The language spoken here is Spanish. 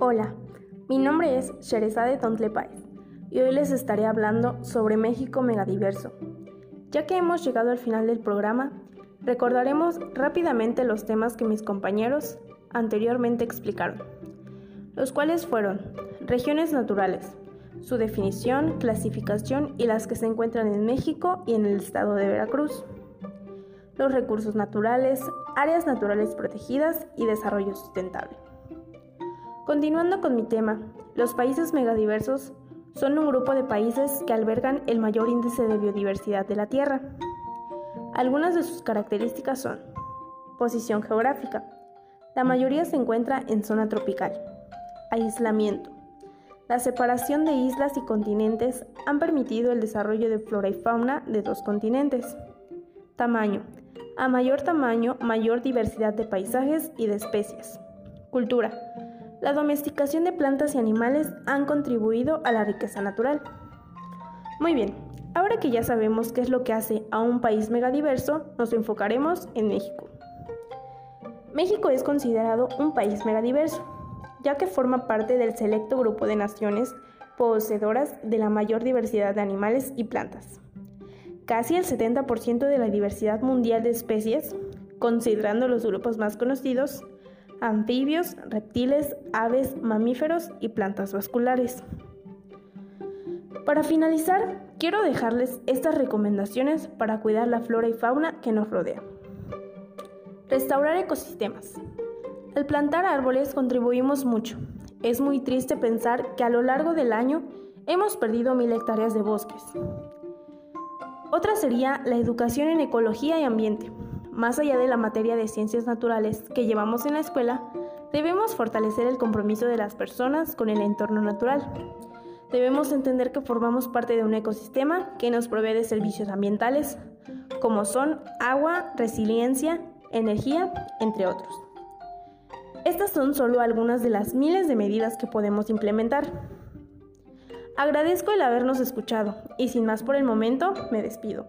Hola, mi nombre es Sherezade Tontlepay y hoy les estaré hablando sobre México megadiverso. Ya que hemos llegado al final del programa, recordaremos rápidamente los temas que mis compañeros anteriormente explicaron, los cuales fueron regiones naturales, su definición, clasificación y las que se encuentran en México y en el estado de Veracruz, los recursos naturales, áreas naturales protegidas y desarrollo sustentable. Continuando con mi tema, los países megadiversos son un grupo de países que albergan el mayor índice de biodiversidad de la Tierra. Algunas de sus características son posición geográfica. La mayoría se encuentra en zona tropical. Aislamiento. La separación de islas y continentes han permitido el desarrollo de flora y fauna de dos continentes. Tamaño. A mayor tamaño, mayor diversidad de paisajes y de especies. Cultura la domesticación de plantas y animales han contribuido a la riqueza natural. Muy bien, ahora que ya sabemos qué es lo que hace a un país megadiverso, nos enfocaremos en México. México es considerado un país megadiverso, ya que forma parte del selecto grupo de naciones poseedoras de la mayor diversidad de animales y plantas. Casi el 70% de la diversidad mundial de especies, considerando los grupos más conocidos, anfibios, reptiles, aves, mamíferos y plantas vasculares. Para finalizar, quiero dejarles estas recomendaciones para cuidar la flora y fauna que nos rodea. Restaurar ecosistemas. Al plantar árboles contribuimos mucho. Es muy triste pensar que a lo largo del año hemos perdido mil hectáreas de bosques. Otra sería la educación en ecología y ambiente. Más allá de la materia de ciencias naturales que llevamos en la escuela, debemos fortalecer el compromiso de las personas con el entorno natural. Debemos entender que formamos parte de un ecosistema que nos provee de servicios ambientales, como son agua, resiliencia, energía, entre otros. Estas son solo algunas de las miles de medidas que podemos implementar. Agradezco el habernos escuchado y sin más por el momento, me despido.